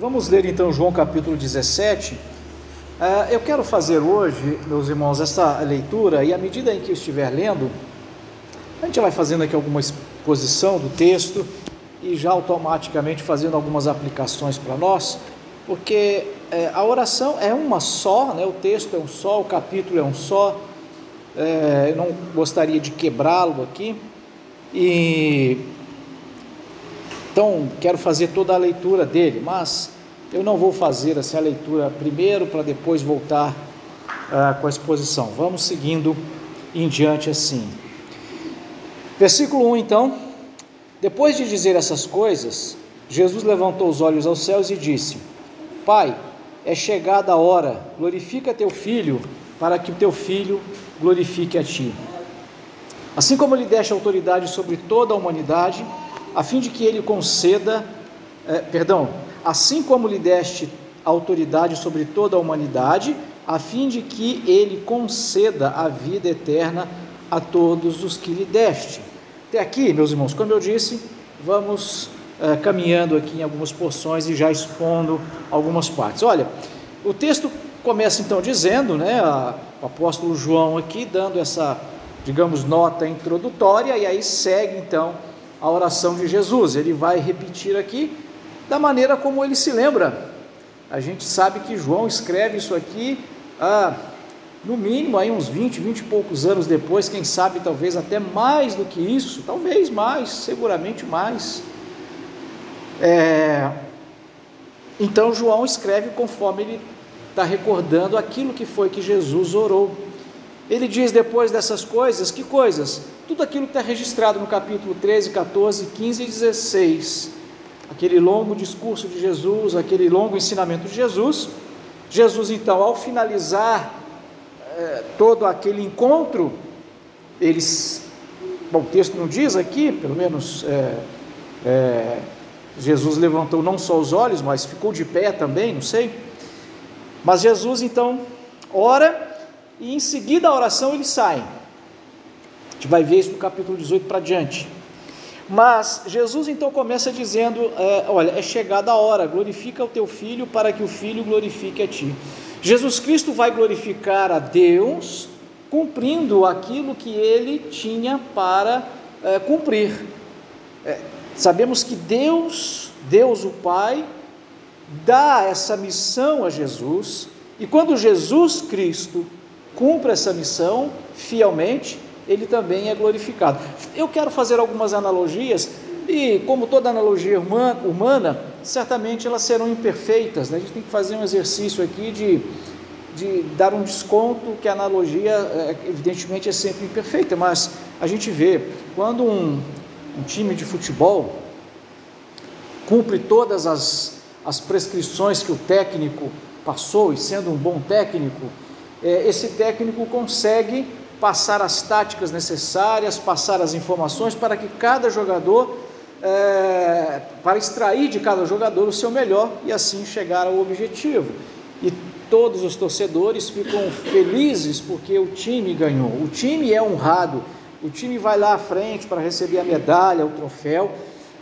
Vamos ler então João capítulo 17. Uh, eu quero fazer hoje, meus irmãos, essa leitura e à medida em que estiver lendo, a gente vai fazendo aqui alguma exposição do texto e já automaticamente fazendo algumas aplicações para nós, porque é, a oração é uma só, né? o texto é um só, o capítulo é um só, é, eu não gostaria de quebrá-lo aqui, e então, quero fazer toda a leitura dele, mas eu não vou fazer assim, leitura primeiro para depois voltar uh, com a exposição. Vamos seguindo em diante assim. Versículo 1 então. Depois de dizer essas coisas, Jesus levantou os olhos aos céus e disse: Pai, é chegada a hora, glorifica teu filho, para que o teu filho glorifique a ti. Assim como lhe deste autoridade sobre toda a humanidade, a fim de que ele conceda, é, perdão, assim como lhe deste autoridade sobre toda a humanidade, a fim de que ele conceda a vida eterna a todos os que lhe deste. Até aqui, meus irmãos, como eu disse, vamos é, caminhando aqui em algumas porções e já expondo algumas partes. Olha, o texto começa então dizendo, né, a, o apóstolo João aqui dando essa, digamos, nota introdutória, e aí segue então a oração de Jesus. Ele vai repetir aqui da maneira como ele se lembra. A gente sabe que João escreve isso aqui, ah, no mínimo, aí uns 20, 20 e poucos anos depois, quem sabe talvez até mais do que isso, talvez mais, seguramente mais. É, então João escreve conforme ele está recordando aquilo que foi que Jesus orou. Ele diz depois dessas coisas, que coisas? Tudo aquilo que está registrado no capítulo 13, 14, 15 e 16. Aquele longo discurso de Jesus, aquele longo ensinamento de Jesus. Jesus, então, ao finalizar é, todo aquele encontro, eles. Bom, o texto não diz aqui, pelo menos é, é, Jesus levantou não só os olhos, mas ficou de pé também, não sei. Mas Jesus então ora e em seguida a oração ele sai. Gente vai ver isso no capítulo 18 para diante. Mas Jesus então começa dizendo: é, Olha, é chegada a hora, glorifica o teu filho para que o filho glorifique a ti. Jesus Cristo vai glorificar a Deus cumprindo aquilo que ele tinha para é, cumprir. É, sabemos que Deus, Deus o Pai, dá essa missão a Jesus, e quando Jesus Cristo cumpre essa missão fielmente, ele também é glorificado. Eu quero fazer algumas analogias, e como toda analogia humana, certamente elas serão imperfeitas. Né? A gente tem que fazer um exercício aqui de, de dar um desconto, que a analogia, é, evidentemente, é sempre imperfeita, mas a gente vê quando um, um time de futebol cumpre todas as, as prescrições que o técnico passou, e sendo um bom técnico, é, esse técnico consegue passar as táticas necessárias, passar as informações para que cada jogador, é, para extrair de cada jogador o seu melhor e assim chegar ao objetivo. E todos os torcedores ficam felizes porque o time ganhou, o time é honrado, o time vai lá à frente para receber a medalha, o troféu,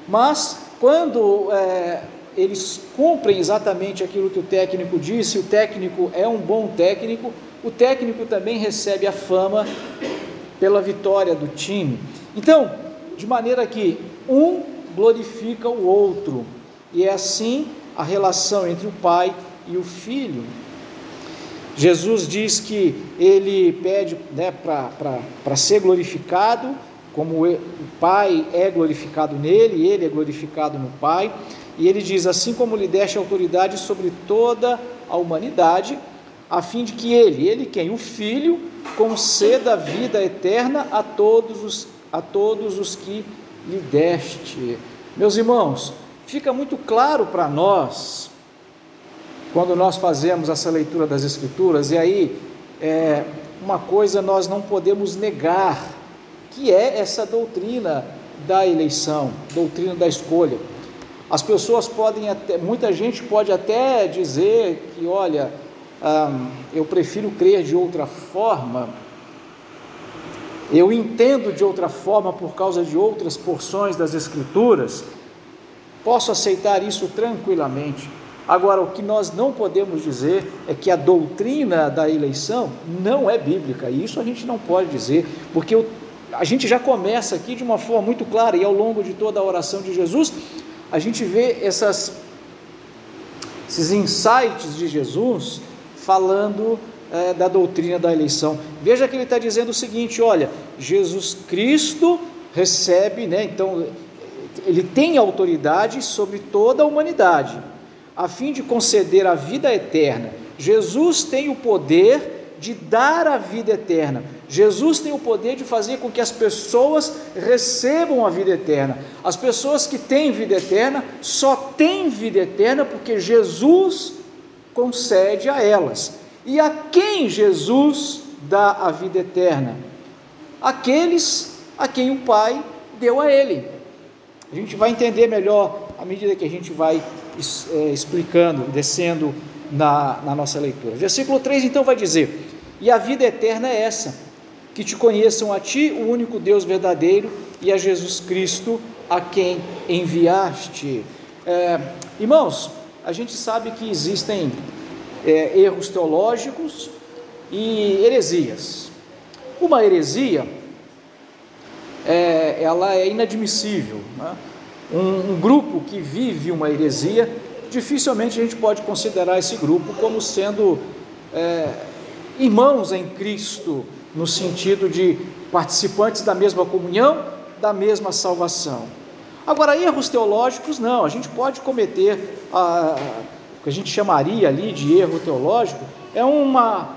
mas quando é, eles cumprem exatamente aquilo que o técnico disse, o técnico é um bom técnico, o técnico também recebe a fama pela vitória do time. Então, de maneira que um glorifica o outro, e é assim a relação entre o pai e o filho. Jesus diz que ele pede né, para ser glorificado, como o Pai é glorificado nele, ele é glorificado no Pai, e ele diz: Assim como lhe deste autoridade sobre toda a humanidade, a fim de que ele, ele quem? O Filho, conceda a vida eterna a todos os, a todos os que lhe deste. Meus irmãos, fica muito claro para nós, quando nós fazemos essa leitura das Escrituras, e aí é, uma coisa nós não podemos negar, que é essa doutrina da eleição, doutrina da escolha. As pessoas podem até, muita gente pode até dizer que, olha, eu prefiro crer de outra forma, eu entendo de outra forma por causa de outras porções das Escrituras, posso aceitar isso tranquilamente. Agora, o que nós não podemos dizer é que a doutrina da eleição não é bíblica, e isso a gente não pode dizer, porque o, a gente já começa aqui de uma forma muito clara, e ao longo de toda a oração de Jesus, a gente vê essas, esses insights de Jesus falando é, da doutrina da eleição. Veja que ele está dizendo o seguinte: olha, Jesus Cristo recebe, né, então, ele tem autoridade sobre toda a humanidade, a fim de conceder a vida eterna. Jesus tem o poder de dar a vida eterna. Jesus tem o poder de fazer com que as pessoas recebam a vida eterna. As pessoas que têm vida eterna só têm vida eterna porque Jesus concede a elas. E a quem Jesus dá a vida eterna? Aqueles a quem o Pai deu a ele. A gente vai entender melhor à medida que a gente vai é, explicando, descendo na, na nossa leitura. Versículo 3 então vai dizer: E a vida eterna é essa, que te conheçam a ti, o único Deus verdadeiro, e a Jesus Cristo, a quem enviaste. É, irmãos, a gente sabe que existem é, erros teológicos e heresias. Uma heresia, é, ela é inadmissível. Né? Um, um grupo que vive uma heresia, dificilmente a gente pode considerar esse grupo como sendo é, irmãos em Cristo, no sentido de participantes da mesma comunhão, da mesma salvação. Agora, erros teológicos, não, a gente pode cometer a, o que a gente chamaria ali de erro teológico, é uma,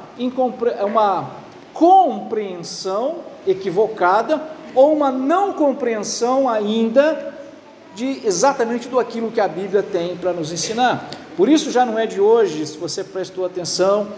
é uma compreensão equivocada ou uma não compreensão ainda de exatamente do aquilo que a Bíblia tem para nos ensinar. Por isso já não é de hoje, se você prestou atenção,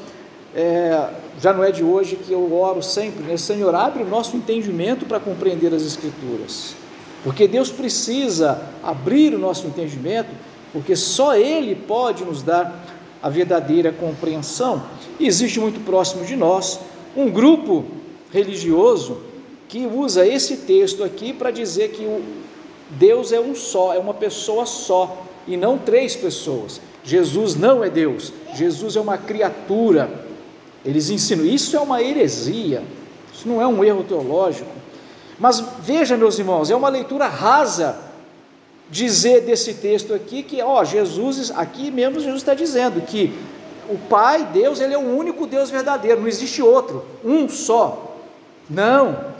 é, já não é de hoje que eu oro sempre, né? Senhor, abre o nosso entendimento para compreender as Escrituras, porque Deus precisa abrir o nosso entendimento porque só Ele pode nos dar a verdadeira compreensão. E existe muito próximo de nós um grupo religioso que usa esse texto aqui para dizer que o Deus é um só, é uma pessoa só e não três pessoas. Jesus não é Deus, Jesus é uma criatura. Eles ensinam, isso é uma heresia, isso não é um erro teológico. Mas veja, meus irmãos, é uma leitura rasa dizer desse texto aqui que, ó, Jesus, aqui mesmo Jesus está dizendo que o Pai, Deus, ele é o único Deus verdadeiro, não existe outro, um só. Não,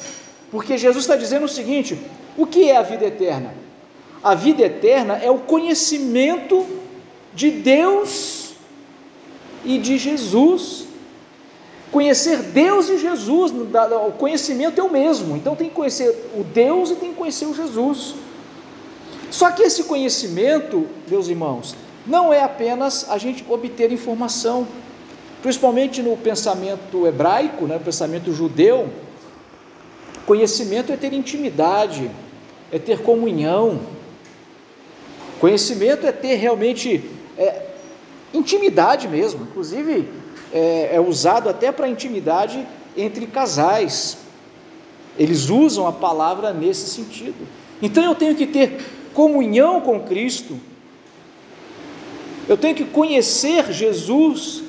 porque Jesus está dizendo o seguinte: o que é a vida eterna? A vida eterna é o conhecimento de Deus e de Jesus. Conhecer Deus e Jesus, o conhecimento é o mesmo, então tem que conhecer o Deus e tem que conhecer o Jesus. Só que esse conhecimento, meus irmãos, não é apenas a gente obter informação, principalmente no pensamento hebraico, né, no pensamento judeu. Conhecimento é ter intimidade, é ter comunhão. Conhecimento é ter realmente é, intimidade mesmo, inclusive é, é usado até para intimidade entre casais. Eles usam a palavra nesse sentido. Então eu tenho que ter comunhão com Cristo, eu tenho que conhecer Jesus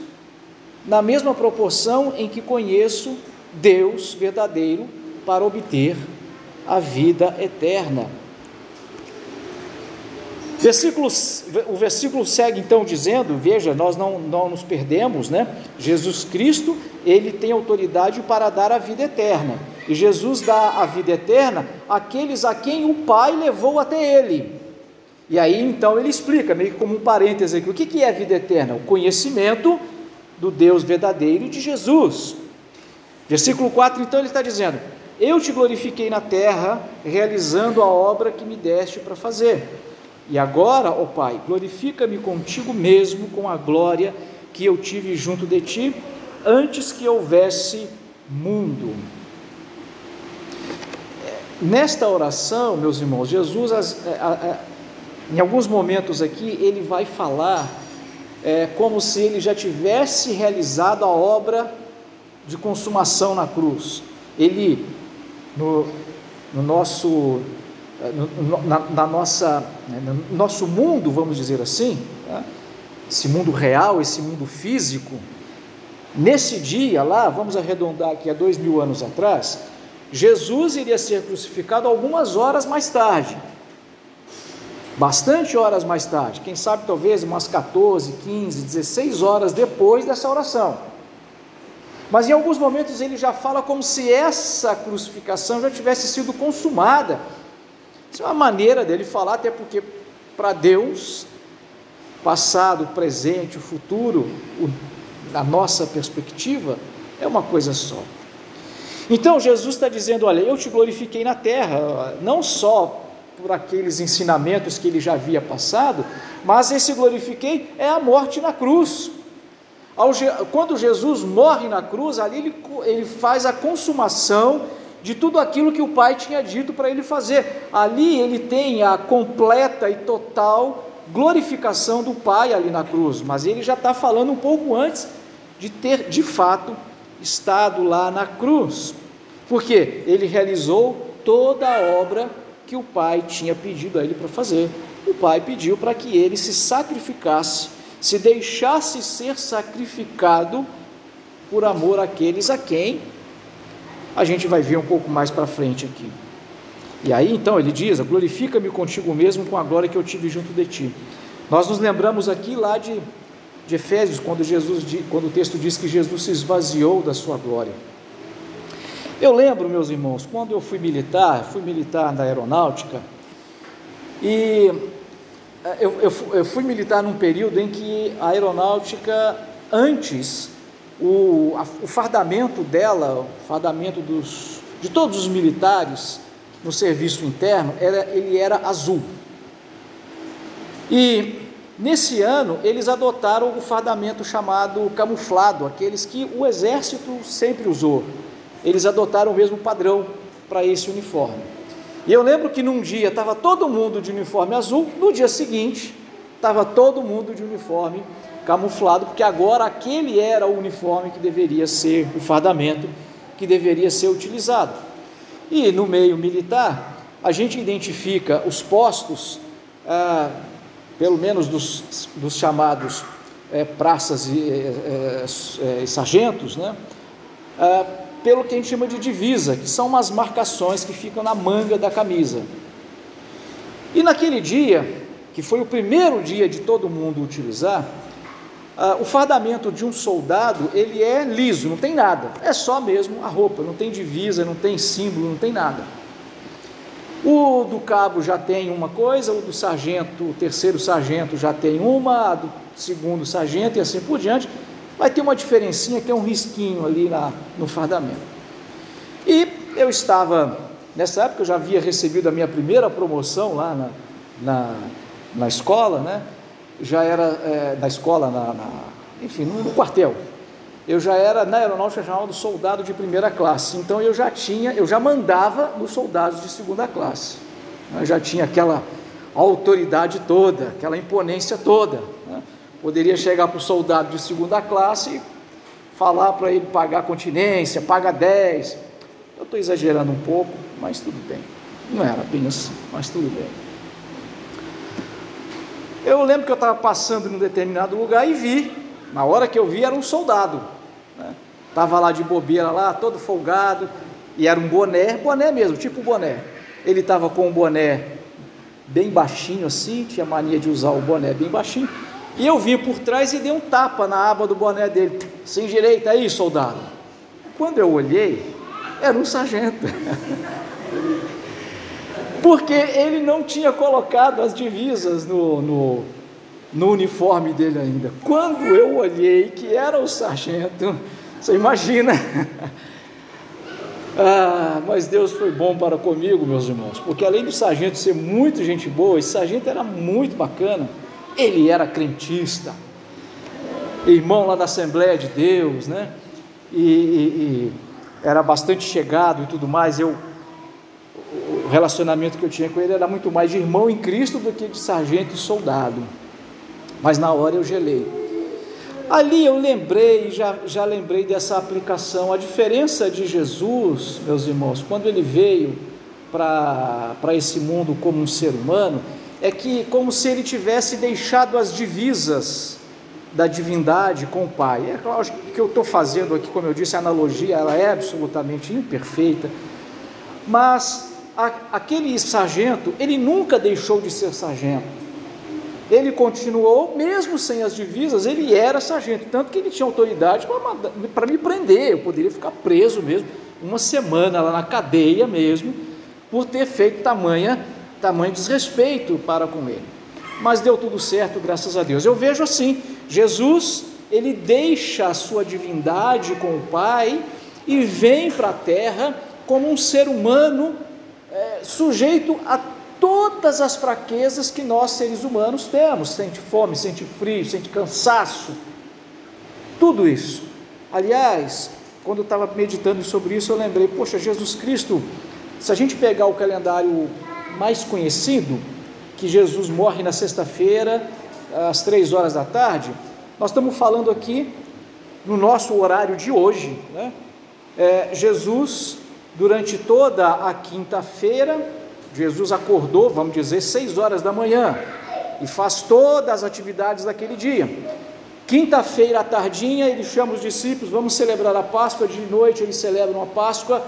na mesma proporção em que conheço Deus verdadeiro para obter a vida eterna. Versículo, o versículo segue então dizendo: veja, nós não, não nos perdemos, né? Jesus Cristo, ele tem autoridade para dar a vida eterna. E Jesus dá a vida eterna àqueles a quem o Pai levou até ele. E aí então ele explica, meio que como um parêntese aqui, o que é a vida eterna? O conhecimento do Deus verdadeiro de Jesus. Versículo 4, então ele está dizendo: Eu te glorifiquei na terra, realizando a obra que me deste para fazer. E agora, ó Pai, glorifica-me contigo mesmo com a glória que eu tive junto de ti, antes que houvesse mundo. Nesta oração, meus irmãos, Jesus, a, em alguns momentos aqui, ele vai falar é, como se ele já tivesse realizado a obra de consumação na cruz. Ele, no, no nosso, no, na, na, nossa, né, no nosso mundo, vamos dizer assim, tá? esse mundo real, esse mundo físico, nesse dia lá, vamos arredondar aqui a dois mil anos atrás, Jesus iria ser crucificado algumas horas mais tarde, bastante horas mais tarde, quem sabe talvez umas 14, 15, 16 horas depois dessa oração. Mas em alguns momentos ele já fala como se essa crucificação já tivesse sido consumada. Isso é uma maneira dele falar, até porque para Deus, passado, presente, o futuro, o, a nossa perspectiva, é uma coisa só. Então Jesus está dizendo: Olha, eu te glorifiquei na terra, não só por aqueles ensinamentos que ele já havia passado, mas esse glorifiquei é a morte na cruz. Quando Jesus morre na cruz, ali ele, ele faz a consumação de tudo aquilo que o Pai tinha dito para ele fazer. Ali ele tem a completa e total glorificação do Pai ali na cruz, mas ele já está falando um pouco antes de ter de fato estado lá na cruz, porque ele realizou toda a obra que o Pai tinha pedido a ele para fazer. O Pai pediu para que ele se sacrificasse se deixasse ser sacrificado por amor àqueles a quem a gente vai ver um pouco mais para frente aqui. E aí então ele diz: Glorifica-me contigo mesmo com a glória que eu tive junto de ti. Nós nos lembramos aqui lá de, de Efésios, quando, Jesus, quando o texto diz que Jesus se esvaziou da sua glória. Eu lembro, meus irmãos, quando eu fui militar, fui militar na aeronáutica, e eu, eu, eu, fui militar num período em que a aeronáutica, antes, o, a, o fardamento dela, o fardamento dos, de todos os militares no serviço interno, era, ele era azul. E nesse ano eles adotaram o fardamento chamado camuflado, aqueles que o exército sempre usou. Eles adotaram o mesmo padrão para esse uniforme. E eu lembro que num dia estava todo mundo de uniforme azul, no dia seguinte estava todo mundo de uniforme camuflado, porque agora aquele era o uniforme que deveria ser o fardamento que deveria ser utilizado. E no meio militar, a gente identifica os postos, ah, pelo menos dos, dos chamados é, praças e é, é, sargentos, né? Ah, pelo que a gente chama de divisa, que são umas marcações que ficam na manga da camisa. E naquele dia, que foi o primeiro dia de todo mundo utilizar, ah, o fardamento de um soldado ele é liso, não tem nada, é só mesmo a roupa, não tem divisa, não tem símbolo, não tem nada. O do cabo já tem uma coisa, o do sargento, o terceiro sargento já tem uma, a do segundo sargento e assim por diante vai ter uma diferencinha que é um risquinho ali na, no fardamento. E eu estava, nessa época eu já havia recebido a minha primeira promoção lá na, na, na escola, né? Já era é, na escola, na, na enfim, no, no, quartel. Eu já era na aeronáutica chamado soldado de primeira classe. Então eu já tinha, eu já mandava nos soldados de segunda classe. Eu já tinha aquela autoridade toda, aquela imponência toda. Né? Poderia chegar para o soldado de segunda classe e falar para ele pagar continência, paga 10. Eu estou exagerando um pouco, mas tudo bem. Não era bem assim, mas tudo bem. Eu lembro que eu estava passando em um determinado lugar e vi, na hora que eu vi, era um soldado. Estava né? lá de bobeira, lá, todo folgado, e era um boné, boné mesmo, tipo boné. Ele estava com um boné bem baixinho assim, tinha mania de usar o boné bem baixinho, e eu vi por trás e dei um tapa na aba do boné dele. Sem direita aí, soldado. Quando eu olhei, era um sargento. Porque ele não tinha colocado as divisas no, no, no uniforme dele ainda. Quando eu olhei que era o sargento, você imagina. Ah, mas Deus foi bom para comigo, meus irmãos, porque além do sargento ser muito gente boa, esse sargento era muito bacana. Ele era crentista, irmão lá da Assembleia de Deus, né? E, e, e era bastante chegado e tudo mais. Eu, relacionamento que eu tinha com ele era muito mais de irmão em Cristo do que de sargento e soldado. Mas na hora eu gelei. Ali eu lembrei, já, já lembrei dessa aplicação. A diferença de Jesus, meus irmãos, quando ele veio para esse mundo como um ser humano, é que como se ele tivesse deixado as divisas da divindade com o Pai. É claro que eu estou fazendo aqui, como eu disse, a analogia ela é absolutamente imperfeita, mas aquele sargento, ele nunca deixou de ser sargento. Ele continuou, mesmo sem as divisas, ele era sargento, tanto que ele tinha autoridade para me prender, eu poderia ficar preso mesmo, uma semana lá na cadeia mesmo, por ter feito tamanha, tamanho desrespeito para com ele. Mas deu tudo certo, graças a Deus. Eu vejo assim, Jesus, ele deixa a sua divindade com o Pai e vem para a terra como um ser humano é, sujeito a todas as fraquezas que nós seres humanos temos: sente fome, sente frio, sente cansaço, tudo isso. Aliás, quando eu estava meditando sobre isso, eu lembrei: poxa, Jesus Cristo, se a gente pegar o calendário mais conhecido, que Jesus morre na sexta-feira, às três horas da tarde, nós estamos falando aqui no nosso horário de hoje, né? É, Jesus, durante toda a quinta-feira, Jesus acordou, vamos dizer, seis horas da manhã e faz todas as atividades daquele dia. Quinta-feira à tardinha, ele chama os discípulos, vamos celebrar a Páscoa, de noite eles celebram a Páscoa,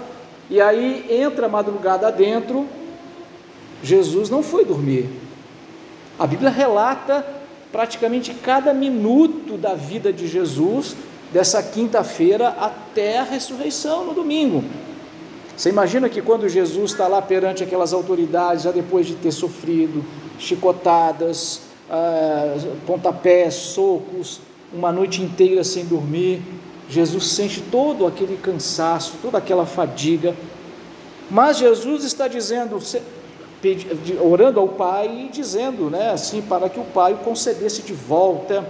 e aí entra a madrugada dentro, Jesus não foi dormir. A Bíblia relata praticamente cada minuto da vida de Jesus, dessa quinta-feira até a ressurreição no domingo. Você imagina que quando Jesus está lá perante aquelas autoridades, já depois de ter sofrido chicotadas, ah, pontapés, socos, uma noite inteira sem dormir, Jesus sente todo aquele cansaço, toda aquela fadiga, mas Jesus está dizendo, orando ao Pai e dizendo, né, assim, para que o Pai o concedesse de volta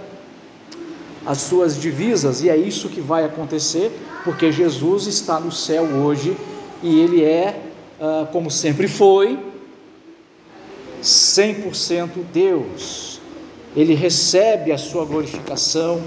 as suas divisas, e é isso que vai acontecer, porque Jesus está no céu hoje e ele é, ah, como sempre foi, 100% Deus. Ele recebe a sua glorificação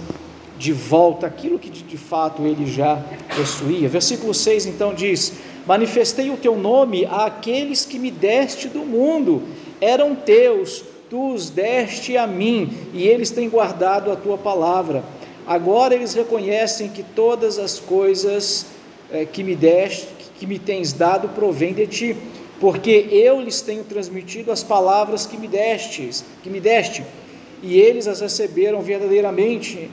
de volta, aquilo que de, fato ele já possuía. Versículo 6 então diz: Manifestei o teu nome àqueles que me deste do mundo, eram teus, tu os deste a mim, e eles têm guardado a tua palavra. Agora eles reconhecem que todas as coisas eh, que me deste, que me tens dado, provém de ti, porque eu lhes tenho transmitido as palavras que me destes, que me deste, e eles as receberam verdadeiramente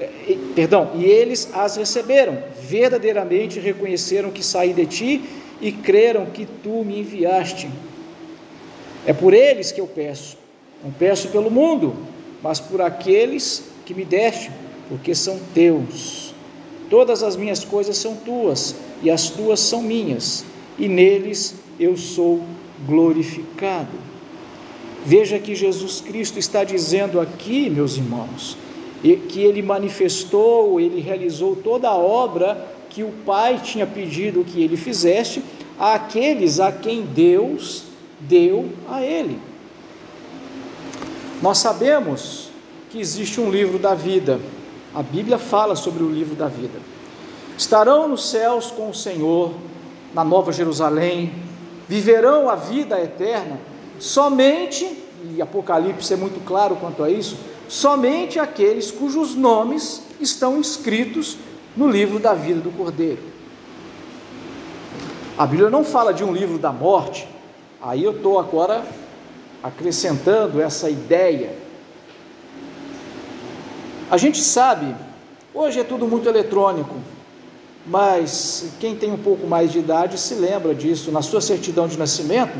é, perdão, e eles as receberam, verdadeiramente reconheceram que saí de ti e creram que tu me enviaste. É por eles que eu peço, não peço pelo mundo, mas por aqueles que me deste, porque são teus. Todas as minhas coisas são tuas, e as tuas são minhas, e neles eu sou glorificado. Veja que Jesus Cristo está dizendo aqui, meus irmãos, que ele manifestou, ele realizou toda a obra que o Pai tinha pedido que ele fizesse àqueles a quem Deus deu a ele. Nós sabemos que existe um livro da vida. A Bíblia fala sobre o livro da vida. Estarão nos céus com o Senhor, na Nova Jerusalém, viverão a vida eterna somente, e Apocalipse é muito claro quanto a isso, somente aqueles cujos nomes estão inscritos no livro da vida do Cordeiro. A Bíblia não fala de um livro da morte, aí eu estou agora acrescentando essa ideia. A gente sabe, hoje é tudo muito eletrônico, mas quem tem um pouco mais de idade se lembra disso, na sua certidão de nascimento,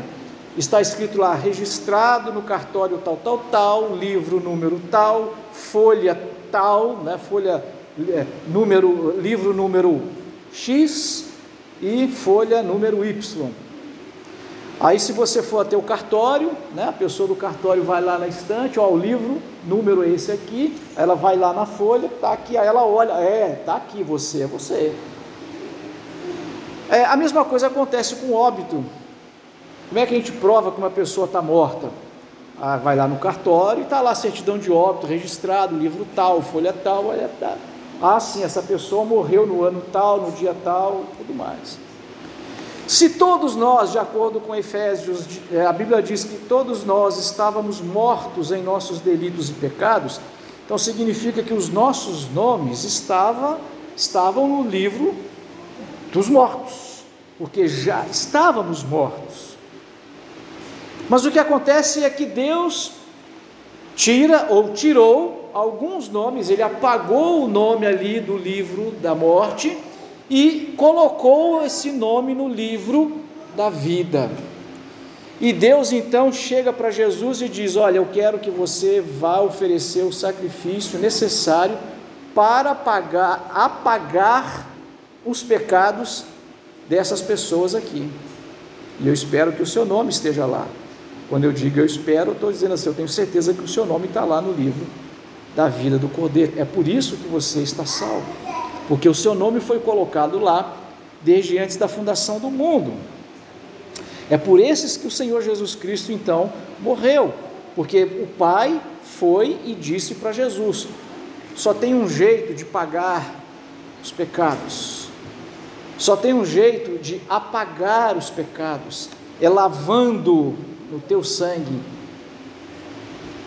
está escrito lá, registrado no cartório tal, tal, tal, livro número tal, folha tal, né, folha, é, número, livro número X e folha número Y. Aí se você for até o cartório, né, a pessoa do cartório vai lá na estante, ó, o livro, número é esse aqui, ela vai lá na folha, tá aqui, aí ela olha, é, tá aqui você, é você. É, a mesma coisa acontece com o óbito. Como é que a gente prova que uma pessoa está morta? Ah, vai lá no cartório e está lá a certidão de óbito, registrado, livro tal, folha tal, olha, tá. Ah, sim, essa pessoa morreu no ano tal, no dia tal, tudo mais. Se todos nós, de acordo com Efésios, é, a Bíblia diz que todos nós estávamos mortos em nossos delitos e pecados, Então significa que os nossos nomes estava, estavam no livro dos mortos, porque já estávamos mortos. Mas o que acontece é que Deus tira ou tirou alguns nomes, ele apagou o nome ali do livro da morte e colocou esse nome no livro da vida. E Deus então chega para Jesus e diz: Olha, eu quero que você vá oferecer o sacrifício necessário para pagar, apagar os pecados dessas pessoas aqui. E eu espero que o seu nome esteja lá. Quando eu digo eu espero, estou dizendo assim: eu tenho certeza que o seu nome está lá no livro da vida do Cordeiro. É por isso que você está salvo, porque o seu nome foi colocado lá desde antes da fundação do mundo. É por esses que o Senhor Jesus Cristo então morreu, porque o Pai foi e disse para Jesus: só tem um jeito de pagar os pecados, só tem um jeito de apagar os pecados, é lavando no teu sangue.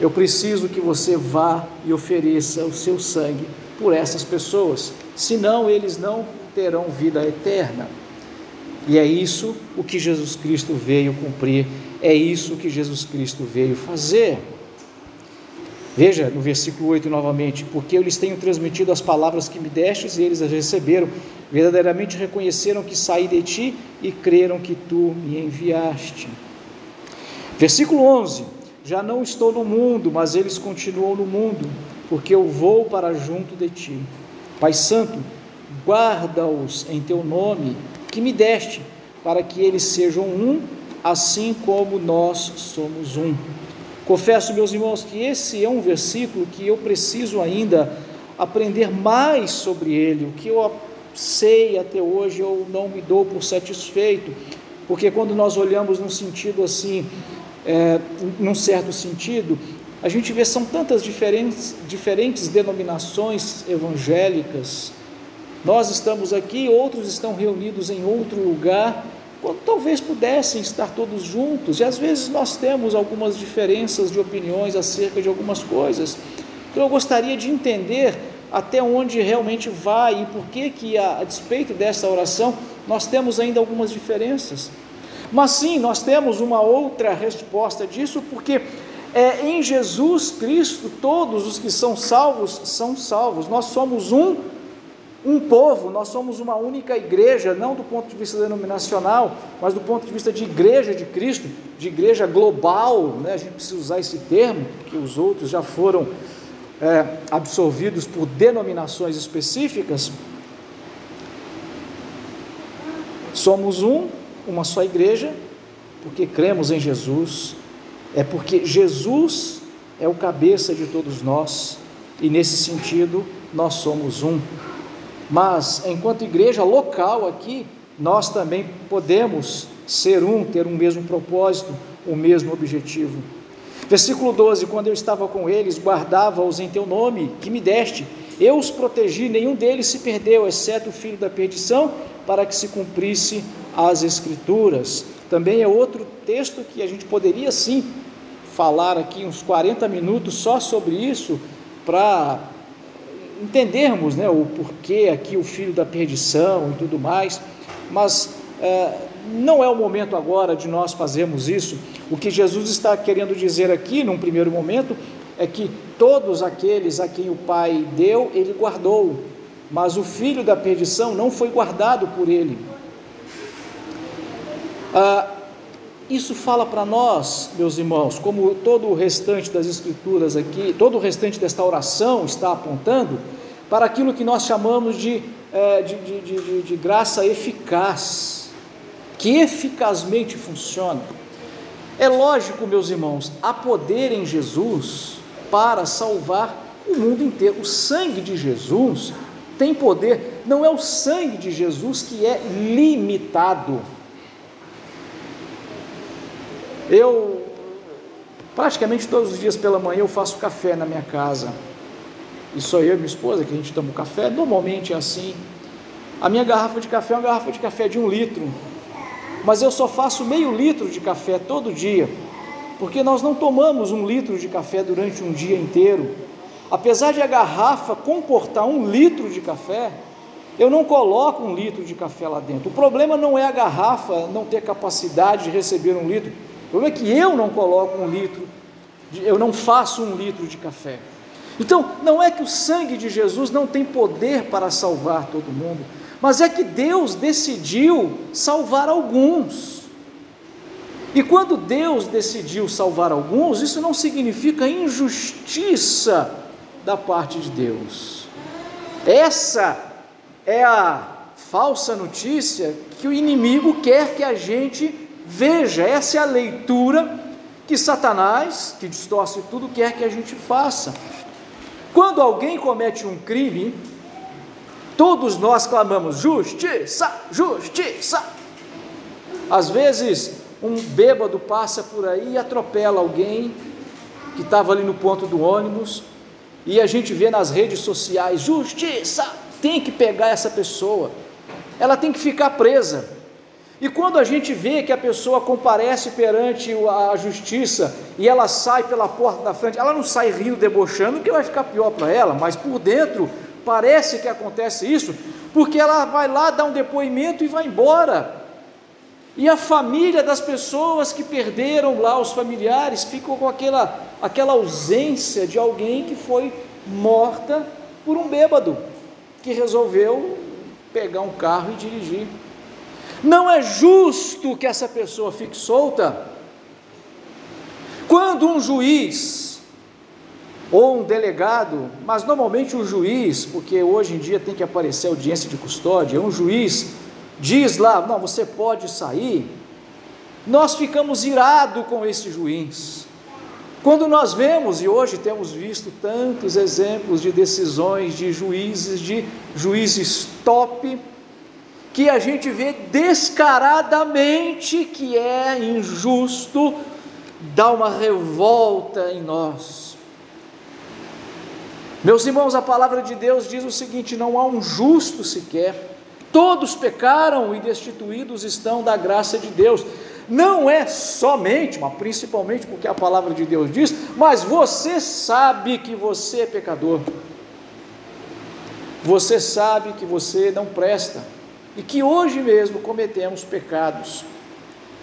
Eu preciso que você vá e ofereça o seu sangue por essas pessoas, senão eles não terão vida eterna. E é isso o que Jesus Cristo veio cumprir, é isso que Jesus Cristo veio fazer. Veja no versículo 8 novamente: Porque eu lhes tenho transmitido as palavras que me destes e eles as receberam, verdadeiramente reconheceram que saí de ti e creram que tu me enviaste. Versículo 11: Já não estou no mundo, mas eles continuam no mundo, porque eu vou para junto de ti. Pai Santo, guarda-os em teu nome que me deste, para que eles sejam um, assim como nós somos um. Confesso, meus irmãos, que esse é um versículo que eu preciso ainda aprender mais sobre ele. O que eu sei até hoje eu não me dou por satisfeito, porque quando nós olhamos num sentido assim, é, num certo sentido, a gente vê são tantas diferentes, diferentes denominações evangélicas, nós estamos aqui, outros estão reunidos em outro lugar, quando talvez pudessem estar todos juntos, e às vezes nós temos algumas diferenças de opiniões acerca de algumas coisas. Então eu gostaria de entender até onde realmente vai e por que que a, a despeito dessa oração nós temos ainda algumas diferenças. Mas sim, nós temos uma outra resposta disso, porque é, em Jesus Cristo todos os que são salvos são salvos. Nós somos um um povo, nós somos uma única igreja, não do ponto de vista denominacional, mas do ponto de vista de igreja de Cristo, de igreja global, né? a gente precisa usar esse termo, porque os outros já foram é, absorvidos por denominações específicas. Somos um, uma só igreja, porque cremos em Jesus, é porque Jesus é o cabeça de todos nós, e nesse sentido nós somos um. Mas, enquanto igreja local aqui, nós também podemos ser um, ter um mesmo propósito, o um mesmo objetivo. Versículo 12: Quando eu estava com eles, guardava-os em teu nome, que me deste. Eu os protegi, nenhum deles se perdeu, exceto o filho da perdição, para que se cumprisse as Escrituras. Também é outro texto que a gente poderia sim falar aqui uns 40 minutos só sobre isso, para entendermos né, o porquê aqui o filho da perdição e tudo mais, mas é, não é o momento agora de nós fazermos isso. O que Jesus está querendo dizer aqui, num primeiro momento, é que todos aqueles a quem o Pai deu, ele guardou, mas o filho da perdição não foi guardado por ele. Ah, isso fala para nós, meus irmãos, como todo o restante das Escrituras aqui, todo o restante desta oração está apontando, para aquilo que nós chamamos de, é, de, de, de, de graça eficaz, que eficazmente funciona. É lógico, meus irmãos, há poder em Jesus para salvar o mundo inteiro. O sangue de Jesus tem poder, não é o sangue de Jesus que é limitado eu, praticamente todos os dias pela manhã, eu faço café na minha casa. E sou eu e minha esposa que a gente toma café, normalmente é assim. A minha garrafa de café é uma garrafa de café de um litro, mas eu só faço meio litro de café todo dia, porque nós não tomamos um litro de café durante um dia inteiro. Apesar de a garrafa comportar um litro de café, eu não coloco um litro de café lá dentro. O problema não é a garrafa não ter capacidade de receber um litro. O problema é que eu não coloco um litro, eu não faço um litro de café. Então, não é que o sangue de Jesus não tem poder para salvar todo mundo, mas é que Deus decidiu salvar alguns. E quando Deus decidiu salvar alguns, isso não significa injustiça da parte de Deus. Essa é a falsa notícia que o inimigo quer que a gente veja. Essa é a leitura que Satanás, que distorce tudo, quer que a gente faça. Quando alguém comete um crime, todos nós clamamos justiça, justiça. Às vezes, um bêbado passa por aí e atropela alguém que estava ali no ponto do ônibus, e a gente vê nas redes sociais: justiça, tem que pegar essa pessoa, ela tem que ficar presa. E quando a gente vê que a pessoa comparece perante a justiça e ela sai pela porta da frente, ela não sai rindo, debochando, que vai ficar pior para ela, mas por dentro parece que acontece isso, porque ela vai lá dar um depoimento e vai embora. E a família das pessoas que perderam lá os familiares ficam com aquela, aquela ausência de alguém que foi morta por um bêbado que resolveu pegar um carro e dirigir. Não é justo que essa pessoa fique solta. Quando um juiz ou um delegado, mas normalmente um juiz, porque hoje em dia tem que aparecer audiência de custódia, um juiz diz lá, não, você pode sair, nós ficamos irados com esse juiz. Quando nós vemos, e hoje temos visto tantos exemplos de decisões de juízes, de juízes top, que a gente vê descaradamente que é injusto, dá uma revolta em nós. Meus irmãos, a palavra de Deus diz o seguinte: não há um justo sequer, todos pecaram e destituídos estão da graça de Deus não é somente, mas principalmente porque a palavra de Deus diz, mas você sabe que você é pecador. Você sabe que você não presta e que hoje mesmo cometemos pecados,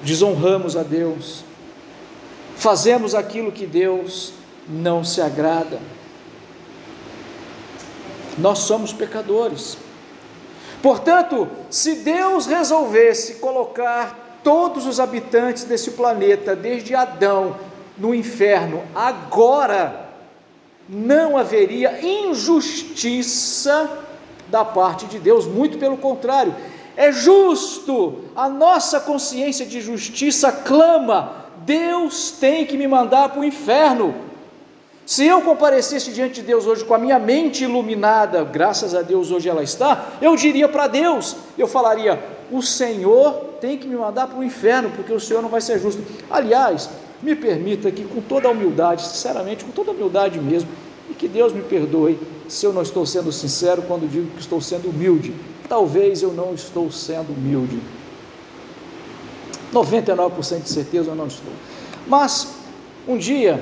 desonramos a Deus, fazemos aquilo que Deus não se agrada. Nós somos pecadores. Portanto, se Deus resolvesse colocar todos os habitantes desse planeta, desde Adão, no inferno, agora não haveria injustiça da parte de Deus, muito pelo contrário, é justo, a nossa consciência de justiça clama: Deus tem que me mandar para o inferno. Se eu comparecesse diante de Deus hoje com a minha mente iluminada, graças a Deus hoje ela está, eu diria para Deus, eu falaria: o Senhor tem que me mandar para o inferno, porque o Senhor não vai ser justo. Aliás, me permita que, com toda a humildade, sinceramente, com toda a humildade mesmo, e que Deus me perdoe se eu não estou sendo sincero quando digo que estou sendo humilde. Talvez eu não estou sendo humilde. 99% de certeza eu não estou. Mas, um dia,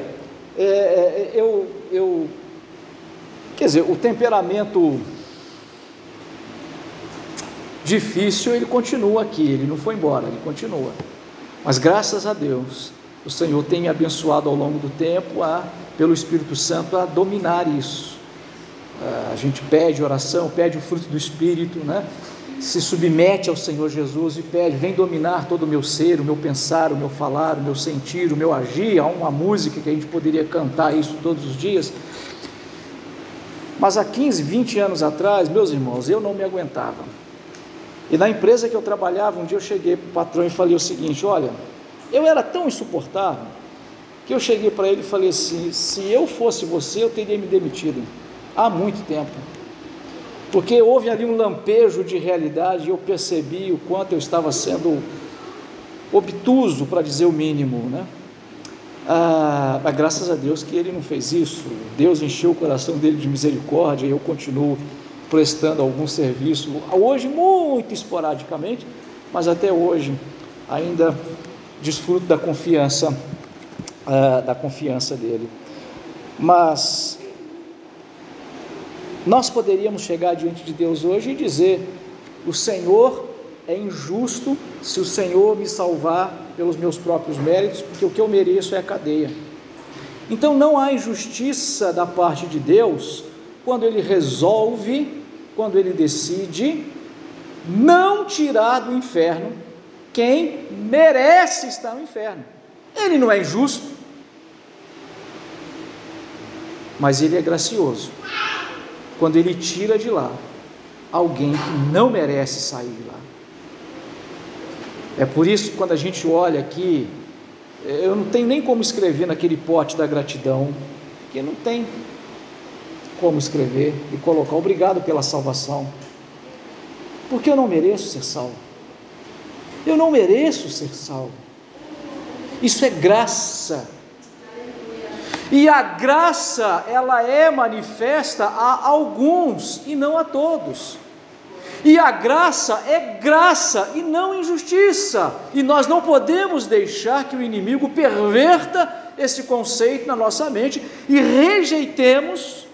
é, é, eu, eu, quer dizer, o temperamento difícil, ele continua aqui, ele não foi embora, ele continua. Mas graças a Deus, o Senhor tem me abençoado ao longo do tempo, a, pelo Espírito Santo, a dominar isso. A gente pede oração, pede o fruto do Espírito, né? se submete ao Senhor Jesus e pede: vem dominar todo o meu ser, o meu pensar, o meu falar, o meu sentir, o meu agir. Há uma música que a gente poderia cantar isso todos os dias. Mas há 15, 20 anos atrás, meus irmãos, eu não me aguentava. E na empresa que eu trabalhava, um dia eu cheguei para o patrão e falei o seguinte: olha, eu era tão insuportável que eu cheguei para ele e falei assim: se eu fosse você, eu teria me demitido há muito tempo. Porque houve ali um lampejo de realidade e eu percebi o quanto eu estava sendo obtuso, para dizer o mínimo, né? Ah, mas graças a Deus que ele não fez isso. Deus encheu o coração dele de misericórdia e eu continuo prestando algum serviço, hoje muito esporadicamente, mas até hoje ainda desfruto da confiança, uh, da confiança dele. Mas Nós poderíamos chegar diante de Deus hoje e dizer: O Senhor é injusto se o Senhor me salvar pelos meus próprios méritos, porque o que eu mereço é a cadeia. Então não há injustiça da parte de Deus quando Ele resolve, quando Ele decide não tirar do inferno quem merece estar no inferno. Ele não é injusto, mas Ele é gracioso quando Ele tira de lá alguém que não merece sair de lá. É por isso que quando a gente olha aqui, eu não tenho nem como escrever naquele pote da gratidão, que não tem como escrever e colocar obrigado pela salvação, porque eu não mereço ser salvo. Eu não mereço ser salvo. Isso é graça. E a graça, ela é manifesta a alguns e não a todos. E a graça é graça e não injustiça. E nós não podemos deixar que o inimigo perverta esse conceito na nossa mente e rejeitemos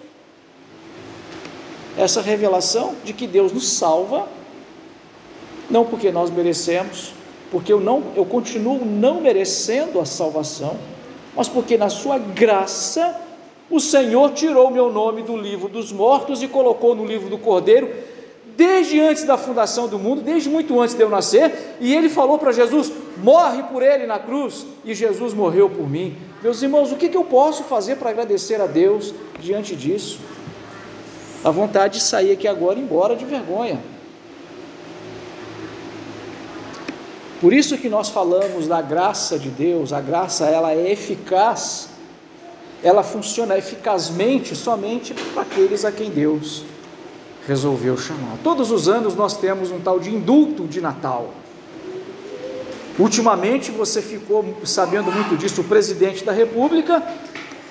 essa revelação de que Deus nos salva, não porque nós merecemos, porque eu não, eu continuo não merecendo a salvação, mas porque na sua graça o Senhor tirou meu nome do livro dos mortos e colocou no livro do Cordeiro desde antes da fundação do mundo, desde muito antes de eu nascer, e ele falou para Jesus: morre por ele na cruz, e Jesus morreu por mim. Meus irmãos, o que, que eu posso fazer para agradecer a Deus diante disso? A vontade de sair aqui agora embora de vergonha. Por isso que nós falamos da graça de Deus, a graça ela é eficaz, ela funciona eficazmente somente para aqueles a quem Deus resolveu chamar. Todos os anos nós temos um tal de indulto de Natal. Ultimamente você ficou sabendo muito disso, o presidente da República,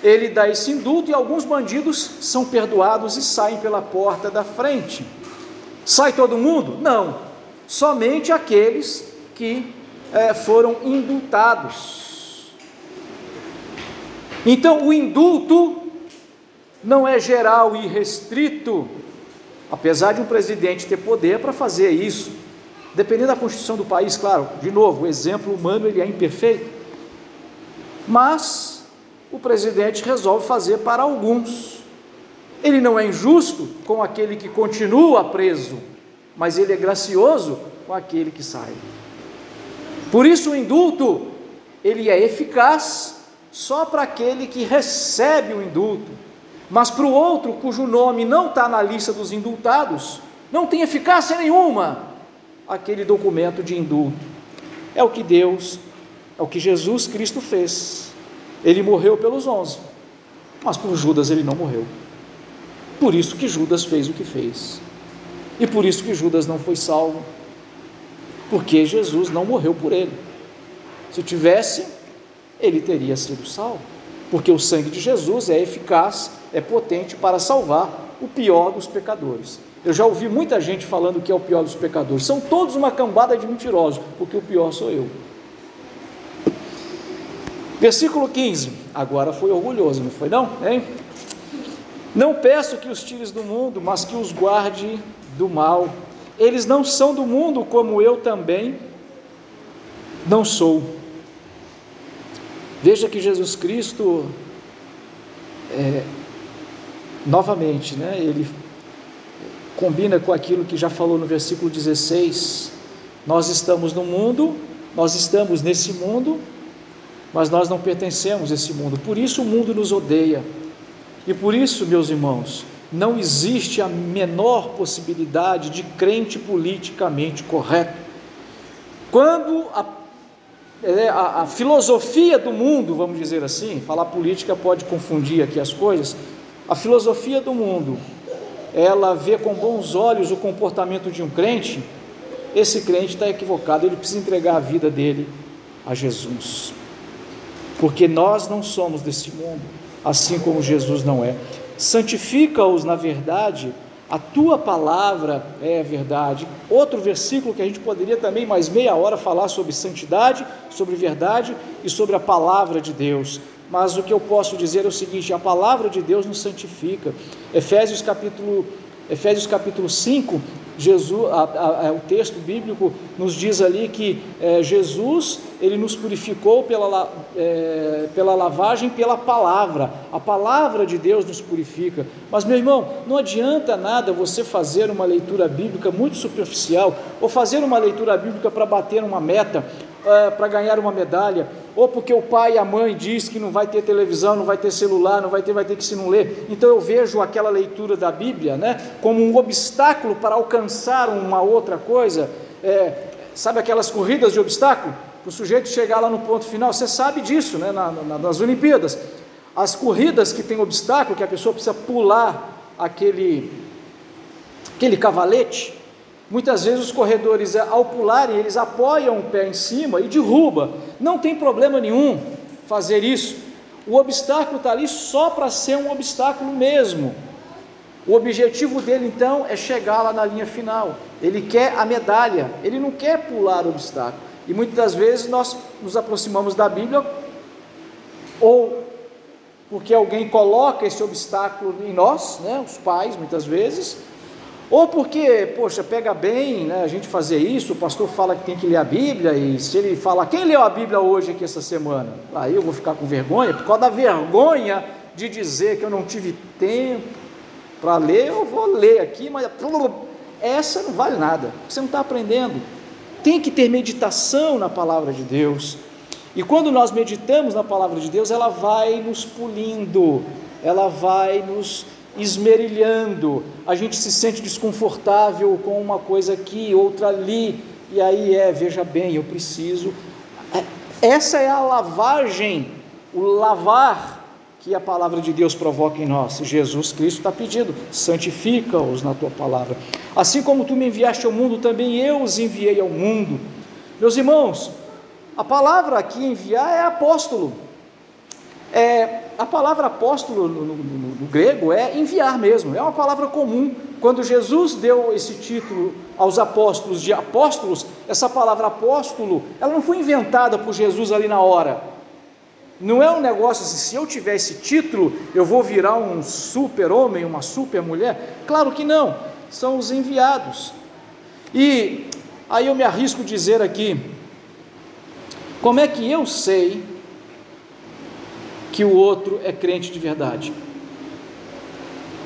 ele dá esse indulto e alguns bandidos são perdoados e saem pela porta da frente. Sai todo mundo? Não, somente aqueles que é, foram indultados. Então o indulto não é geral e restrito, Apesar de um presidente ter poder para fazer isso, dependendo da constituição do país, claro, de novo, o exemplo humano ele é imperfeito, mas o presidente resolve fazer para alguns. Ele não é injusto com aquele que continua preso, mas ele é gracioso com aquele que sai. Por isso o indulto ele é eficaz só para aquele que recebe o indulto mas para o outro cujo nome não está na lista dos indultados, não tem eficácia nenhuma aquele documento de indulto. É o que Deus, é o que Jesus Cristo fez. Ele morreu pelos onze, mas por Judas ele não morreu. Por isso que Judas fez o que fez. E por isso que Judas não foi salvo. Porque Jesus não morreu por ele. Se tivesse, ele teria sido salvo. Porque o sangue de Jesus é eficaz é potente para salvar o pior dos pecadores. Eu já ouvi muita gente falando que é o pior dos pecadores. São todos uma cambada de mentirosos, porque o pior sou eu. Versículo 15. Agora foi orgulhoso, não foi não? Hein? Não peço que os tires do mundo, mas que os guarde do mal. Eles não são do mundo, como eu também não sou. Veja que Jesus Cristo é, novamente, né, ele combina com aquilo que já falou no versículo 16. Nós estamos no mundo, nós estamos nesse mundo, mas nós não pertencemos a esse mundo. Por isso o mundo nos odeia. E por isso, meus irmãos, não existe a menor possibilidade de crente politicamente correto. Quando a, é, a, a filosofia do mundo, vamos dizer assim, falar política pode confundir aqui as coisas, a filosofia do mundo, ela vê com bons olhos o comportamento de um crente, esse crente está equivocado, ele precisa entregar a vida dele a Jesus. Porque nós não somos desse mundo, assim como Jesus não é. Santifica-os na verdade, a tua palavra é a verdade. Outro versículo que a gente poderia também mais meia hora falar sobre santidade, sobre verdade e sobre a palavra de Deus. mas o que eu posso dizer é o seguinte: a palavra de Deus nos santifica. Efésios capítulo, Efésios capítulo 5, Jesus, a, a, a, o texto bíblico nos diz ali que é, Jesus ele nos purificou pela, é, pela lavagem pela palavra. A palavra de Deus nos purifica. Mas meu irmão, não adianta nada você fazer uma leitura bíblica muito superficial ou fazer uma leitura bíblica para bater uma meta uh, para ganhar uma medalha, ou porque o pai e a mãe diz que não vai ter televisão, não vai ter celular, não vai ter, vai ter que se não ler. Então eu vejo aquela leitura da Bíblia, né, como um obstáculo para alcançar uma outra coisa. É, sabe aquelas corridas de obstáculo? Para o sujeito chegar lá no ponto final, você sabe disso, né, na, na, nas Olimpíadas. As corridas que tem obstáculo, que a pessoa precisa pular aquele, aquele cavalete, Muitas vezes os corredores, ao pularem, eles apoiam o pé em cima e derruba. Não tem problema nenhum fazer isso. O obstáculo está ali só para ser um obstáculo mesmo. O objetivo dele então é chegar lá na linha final. Ele quer a medalha, ele não quer pular o obstáculo. E muitas das vezes nós nos aproximamos da Bíblia ou porque alguém coloca esse obstáculo em nós, né, os pais muitas vezes, ou porque, poxa, pega bem né, a gente fazer isso, o pastor fala que tem que ler a Bíblia, e se ele falar, quem leu a Bíblia hoje aqui essa semana? Aí eu vou ficar com vergonha, por causa da vergonha de dizer que eu não tive tempo para ler, eu vou ler aqui, mas essa não vale nada, você não está aprendendo. Tem que ter meditação na palavra de Deus. E quando nós meditamos na palavra de Deus, ela vai nos pulindo, ela vai nos esmerilhando, a gente se sente desconfortável com uma coisa aqui, outra ali, e aí é, veja bem, eu preciso. É, essa é a lavagem, o lavar que a palavra de Deus provoca em nós. Jesus Cristo está pedindo: santifica-os na tua palavra. Assim como tu me enviaste ao mundo, também eu os enviei ao mundo. Meus irmãos, a palavra aqui enviar é apóstolo. É, a palavra apóstolo no, no, no, no, grego é enviar mesmo, é uma palavra comum. Quando Jesus deu esse título aos apóstolos de apóstolos, essa palavra apóstolo, ela não foi inventada por Jesus ali na hora. Não é um negócio assim, se eu tiver esse título, eu vou virar um super-homem, uma super-mulher? Claro que não, são os enviados. E aí eu me arrisco dizer aqui, como é que eu sei que o outro é crente de verdade.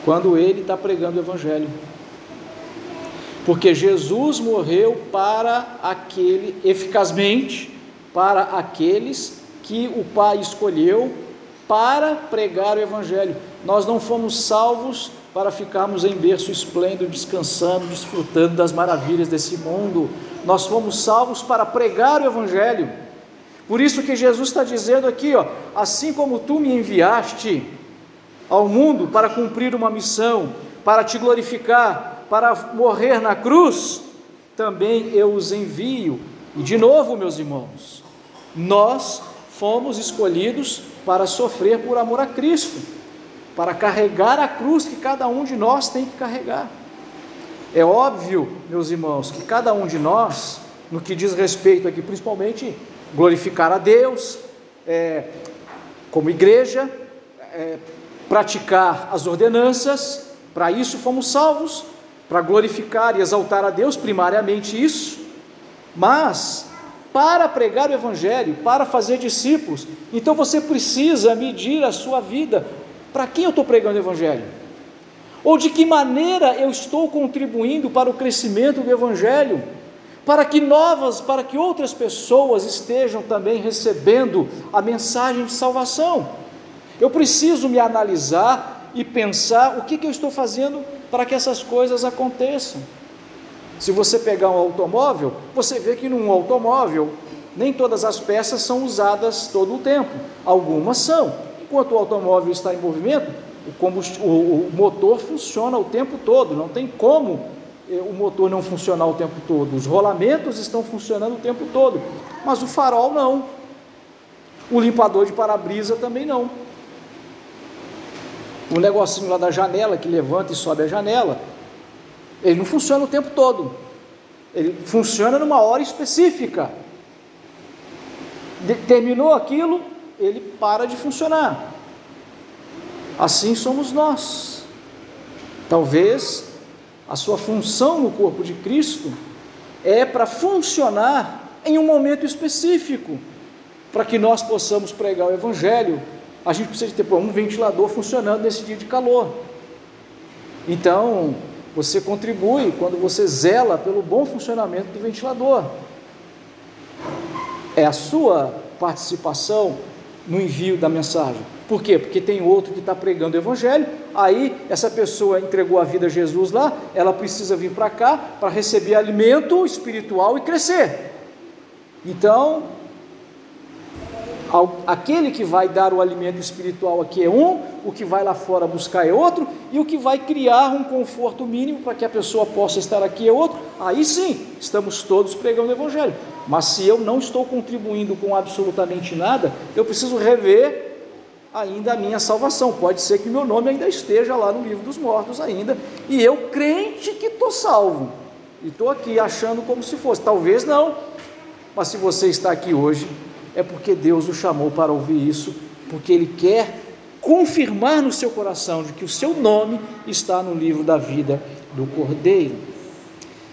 Quando ele está pregando o Evangelho. Porque Jesus morreu para aquele, eficazmente, para aqueles que o Pai escolheu para pregar o Evangelho. Nós não fomos salvos para ficarmos em berço esplêndido, descansando, desfrutando das maravilhas desse mundo. Nós fomos salvos para pregar o Evangelho. Por isso que Jesus está dizendo aqui, ó, assim como tu me enviaste ao mundo para cumprir uma missão, para te glorificar, para morrer na cruz, também eu os envio. E de novo, meus irmãos, nós fomos escolhidos para sofrer por amor a Cristo, para carregar a cruz que cada um de nós tem que carregar. É óbvio, meus irmãos, que cada um de nós, no que diz respeito aqui, principalmente glorificar a Deus, é, como igreja, é, praticar as ordenanças, para isso fomos salvos, para glorificar e exaltar a Deus, primariamente isso, mas para pregar o Evangelho, para fazer discípulos, então você precisa medir a sua vida, para quem eu estou pregando o Evangelho? Ou de que maneira eu estou contribuindo para o crescimento do Evangelho? para que novas, para que outras pessoas estejam também recebendo a mensagem de salvação. Eu preciso me analisar e pensar o que, que eu estou fazendo para que essas coisas aconteçam. Se você pegar um automóvel, você vê que num automóvel nem todas as peças são usadas todo o tempo, algumas são. Enquanto o automóvel está em movimento, o, o, motor funciona o tempo todo, não tem como eh, o motor não funcionar o tempo todo, os rolamentos estão funcionando o tempo todo, mas o farol não, o limpador de para-brisa também não. O negocinho lá da janela que levanta e sobe a janela, ele não funciona o tempo todo, ele funciona numa hora específica. De, terminou aquilo, ele para de funcionar. Assim somos nós. Talvez a sua função no corpo de Cristo é para funcionar em um momento específico, para que nós possamos pregar o Evangelho. A gente precisa ter um ventilador funcionando nesse dia de calor. Então, você contribui quando você zela pelo bom funcionamento do ventilador. É a sua participação no envio da mensagem. Por quê? Porque tem outro que está pregando o Evangelho, aí essa pessoa entregou a vida a Jesus lá, ela precisa vir para cá para receber alimento espiritual e crescer. Então, aquele que vai dar o alimento espiritual aqui é um, o que vai lá fora buscar é outro, e o que vai criar um conforto mínimo para que a pessoa possa estar aqui é outro. Aí sim, estamos todos pregando o Evangelho. Mas se eu não estou contribuindo com absolutamente nada, eu preciso rever ainda a minha salvação. Pode ser que meu nome ainda esteja lá no livro dos mortos ainda, e eu crente que estou salvo. E estou aqui achando como se fosse. Talvez não, mas se você está aqui hoje, é porque Deus o chamou para ouvir isso, porque Ele quer confirmar no seu coração de que o seu nome está no livro da vida do Cordeiro.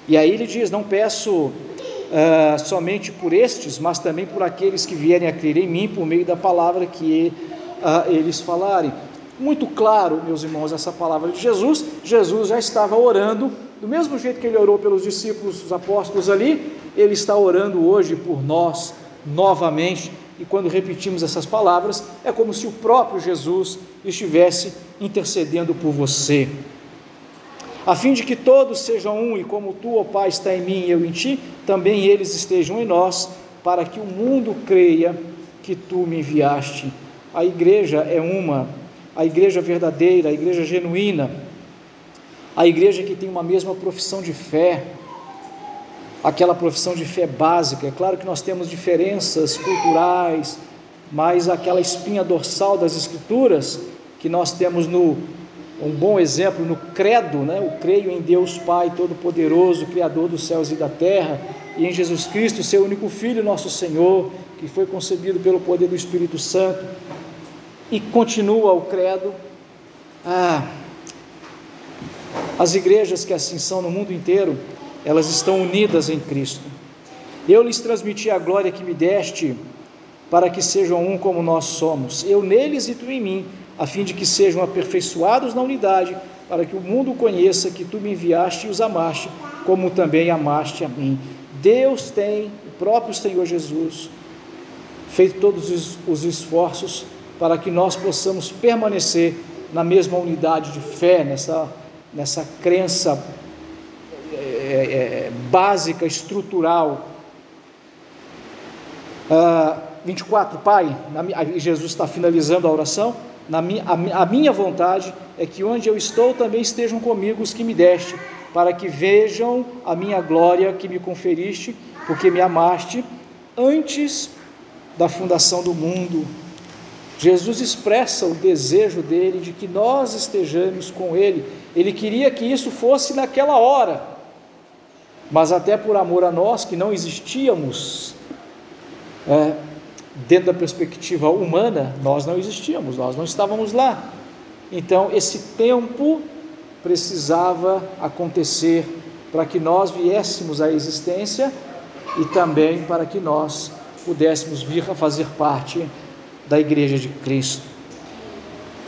E aí ele diz: Não peço uh, somente por estes, mas também por aqueles que vierem a crer em mim por meio da palavra que uh, eles falarem. Muito claro, meus irmãos, essa palavra de Jesus. Jesus já estava orando, do mesmo jeito que ele orou pelos discípulos, os apóstolos ali, ele está orando hoje por nós novamente. E quando repetimos essas palavras, é como se o próprio Jesus estivesse intercedendo por você. A fim de que todos sejam um, e como tu, ó Pai, está em mim e eu em ti, também eles estejam em nós, para que o mundo creia que tu me enviaste. A igreja é uma, a igreja verdadeira, a igreja genuína, a igreja que tem uma mesma profissão de fé, aquela profissão de fé básica. É claro que nós temos diferenças culturais, mas aquela espinha dorsal das Escrituras que nós temos no um bom exemplo no credo, né? O creio em Deus Pai Todo-Poderoso, Criador dos céus e da terra, e em Jesus Cristo, seu único Filho, nosso Senhor, que foi concebido pelo poder do Espírito Santo, e continua o credo. Ah, as igrejas que assim são no mundo inteiro, elas estão unidas em Cristo. Eu lhes transmiti a glória que me deste, para que sejam um como nós somos, eu neles e tu em mim, a fim de que sejam aperfeiçoados na unidade, para que o mundo conheça que tu me enviaste e os amaste, como também amaste a mim. Deus tem, o próprio Senhor Jesus, feito todos os esforços para que nós possamos permanecer na mesma unidade de fé, nessa, nessa crença é, é, básica, estrutural. Ah, 24, Pai, Jesus está finalizando a oração. Na minha, a, a minha vontade é que onde eu estou também estejam comigo os que me deste, para que vejam a minha glória que me conferiste, porque me amaste antes da fundação do mundo. Jesus expressa o desejo dele de que nós estejamos com ele. Ele queria que isso fosse naquela hora mas até por amor a nós que não existíamos, é, dentro da perspectiva humana, nós não existíamos, nós não estávamos lá. Então, esse tempo precisava acontecer para que nós viéssemos à existência e também para que nós pudéssemos vir a fazer parte da Igreja de Cristo.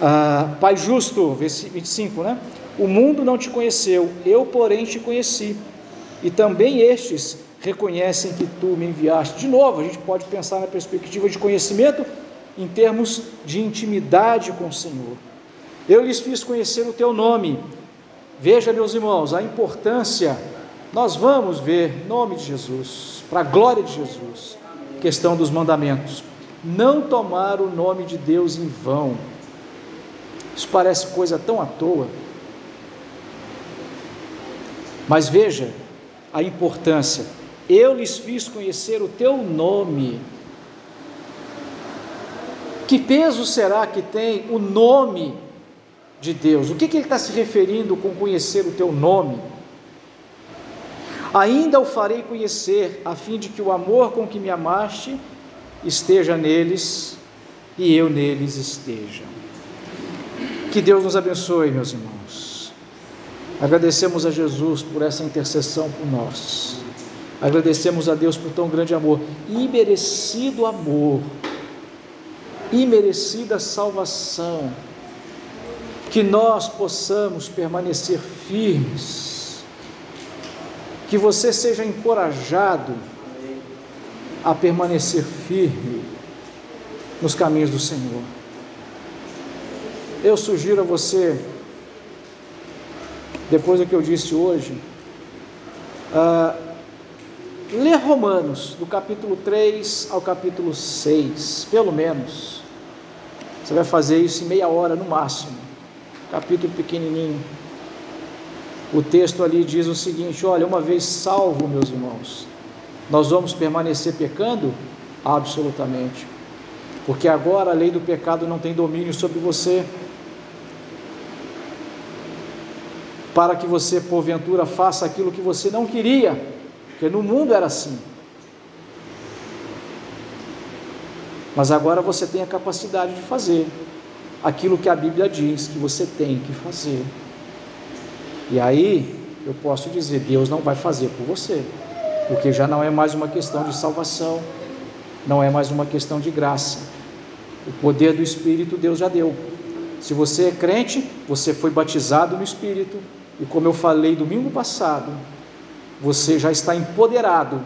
Ah, Pai justo, 25, né? O mundo não te conheceu, eu, porém, te conheci e também estes reconhecem que tu me enviaste. De novo, a gente pode pensar na perspectiva de conhecimento em termos de intimidade com o Senhor. Eu lhes fiz conhecer o teu nome. Veja, meus irmãos, a importância. Nós vamos ver nome de Jesus, para a glória de Jesus. Questão dos mandamentos. Não tomar o nome de Deus em vão. Isso parece coisa tão à toa. Mas veja, a importância. Eu lhes fiz conhecer o teu nome. Que peso será que tem o nome de Deus? O que, que ele está se referindo com conhecer o teu nome? Ainda o farei conhecer, a fim de que o amor com que me amaste esteja neles e eu neles esteja. Que Deus nos abençoe, meus irmãos. Agradecemos a Jesus por essa intercessão por nós. Agradecemos a Deus por tão grande amor, imerecido amor, imerecida salvação. Que nós possamos permanecer firmes, que você seja encorajado a permanecer firme nos caminhos do Senhor. Eu sugiro a você, depois do que eu disse hoje, uh, Romanos, do capítulo 3 ao capítulo 6, pelo menos. Você vai fazer isso em meia hora no máximo, capítulo pequenininho. O texto ali diz o seguinte: olha, uma vez salvo, meus irmãos, nós vamos permanecer pecando? Absolutamente. Porque agora a lei do pecado não tem domínio sobre você. Para que você, porventura, faça aquilo que você não queria, porque no mundo era assim. Mas agora você tem a capacidade de fazer aquilo que a Bíblia diz que você tem que fazer. E aí, eu posso dizer: Deus não vai fazer por você porque já não é mais uma questão de salvação, não é mais uma questão de graça. O poder do Espírito Deus já deu. Se você é crente, você foi batizado no Espírito, e como eu falei domingo passado, você já está empoderado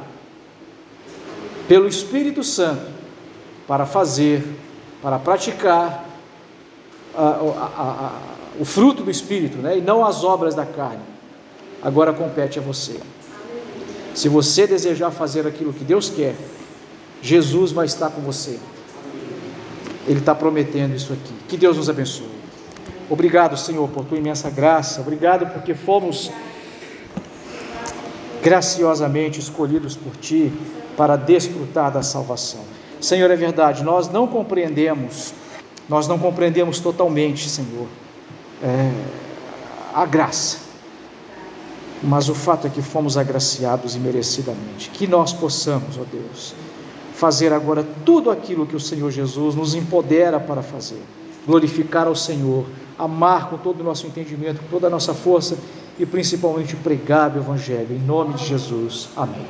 pelo Espírito Santo para fazer, para praticar a, a, a, o fruto do Espírito, né? e não as obras da carne. Agora compete a você. Se você desejar fazer aquilo que Deus quer, Jesus vai estar com você. Ele está prometendo isso aqui. Que Deus nos abençoe. Obrigado, Senhor, por tua imensa graça. Obrigado porque fomos graciosamente escolhidos por ti para desfrutar da salvação. Senhor, é verdade, nós não compreendemos, nós não compreendemos totalmente, Senhor, é, a graça mas o fato é que fomos agraciados imerecidamente. Que nós possamos, ó Deus, fazer agora tudo aquilo que o Senhor Jesus nos empodera para fazer. Glorificar ao Senhor, amar com todo o nosso entendimento, com toda a nossa força e principalmente pregar o Evangelho. Em nome de Jesus. Amém.